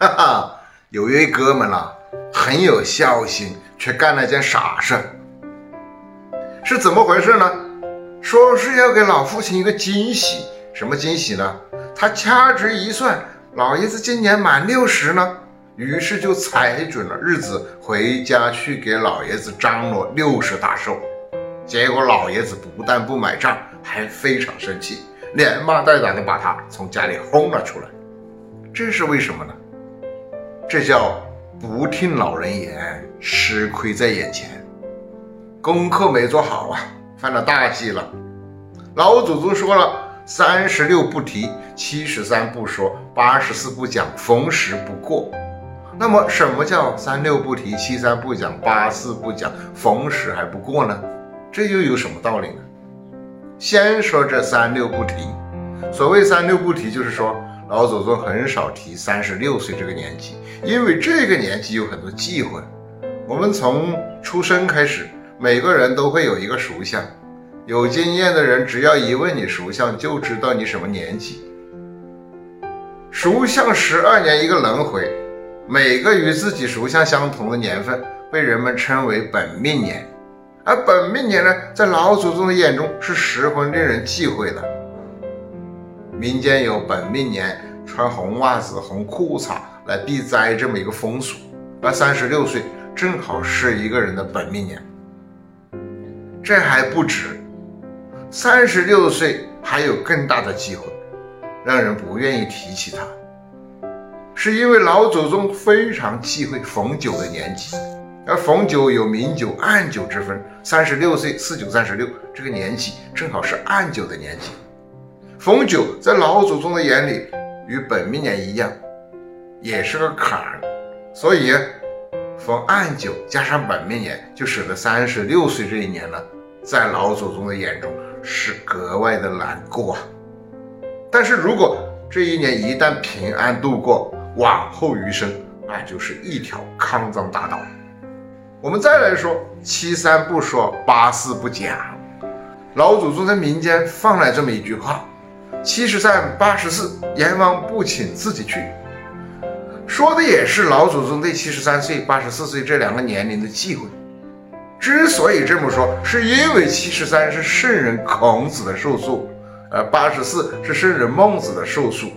哈哈，有一位哥们啊，很有孝心，却干了件傻事，是怎么回事呢？说是要给老父亲一个惊喜，什么惊喜呢？他掐指一算，老爷子今年满六十呢，于是就踩准了日子回家去给老爷子张罗六十大寿。结果老爷子不但不买账，还非常生气，连骂带打的把他从家里轰了出来。这是为什么呢？这叫不听老人言，吃亏在眼前，功课没做好啊，犯了大忌了。老祖宗说了。三十六不提，七十三不说，八十四不讲，逢十不过。那么，什么叫三六不提，七三不讲，八四不讲，逢十还不过呢？这又有什么道理呢？先说这三六不提。所谓三六不提，就是说老祖宗很少提三十六岁这个年纪，因为这个年纪有很多忌讳。我们从出生开始，每个人都会有一个属相。有经验的人，只要一问你属相，就知道你什么年纪。属相十二年一个轮回，每个与自己属相相同的年份，被人们称为本命年。而本命年呢，在老祖宗的眼中是十分令人忌讳的。民间有本命年穿红袜子、红裤衩来避灾这么一个风俗，而三十六岁正好是一个人的本命年。这还不止。三十六岁还有更大的机会，让人不愿意提起他，是因为老祖宗非常忌讳逢九的年纪，而逢九有明九暗九之分，三十六岁四九三十六这个年纪正好是暗九的年纪，逢九在老祖宗的眼里与本命年一样，也是个坎儿，所以逢暗九加上本命年，就使得三十六岁这一年呢，在老祖宗的眼中。是格外的难过啊！但是如果这一年一旦平安度过，往后余生那就是一条康庄大道。我们再来说七三不说，八四不讲。老祖宗在民间放了这么一句话：七十三八十四，阎王不请自己去。说的也是老祖宗对七十三岁、八十四岁这两个年龄的忌讳。之所以这么说，是因为七十三是圣人孔子的寿数，而八十四是圣人孟子的寿数。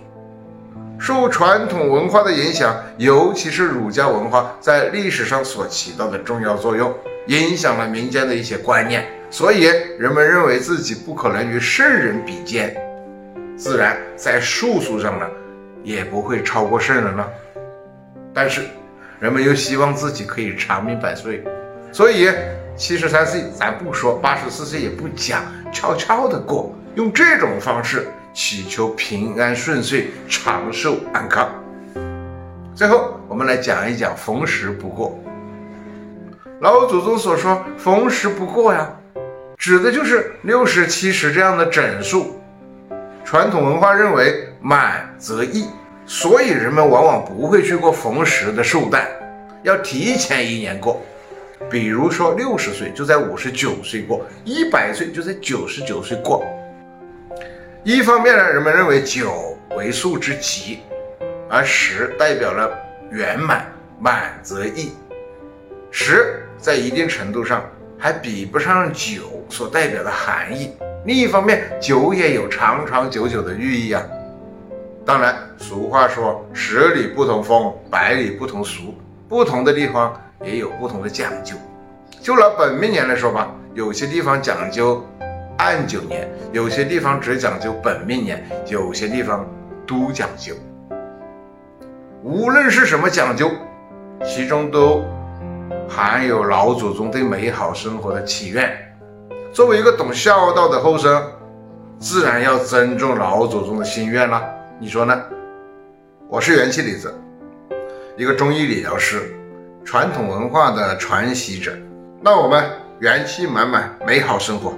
受传统文化的影响，尤其是儒家文化在历史上所起到的重要作用，影响了民间的一些观念，所以人们认为自己不可能与圣人比肩，自然在寿数上呢，也不会超过圣人了。但是，人们又希望自己可以长命百岁。所以，七十三岁咱不说，八十四岁也不讲，悄悄的过，用这种方式祈求平安顺遂、长寿安康。最后，我们来讲一讲逢时不过。老祖宗所说“逢时不过”呀，指的就是六十、七十这样的整数。传统文化认为满则溢，所以人们往往不会去过逢十的寿诞，要提前一年过。比如说，六十岁就在五十九岁过，一百岁就在九十九岁过。一方面呢，人们认为九为数之极，而十代表了圆满，满则溢。十在一定程度上还比不上九所代表的含义。另一方面，酒也有长长久久的寓意啊。当然，俗话说十里不同风，百里不同俗，不同的地方。也有不同的讲究。就拿本命年来说吧，有些地方讲究按九年，有些地方只讲究本命年，有些地方都讲究。无论是什么讲究，其中都含有老祖宗对美好生活的祈愿。作为一个懂孝道的后生，自然要尊重老祖宗的心愿了。你说呢？我是元气李子，一个中医理疗师。传统文化的传习者，那我们元气满满，美好生活。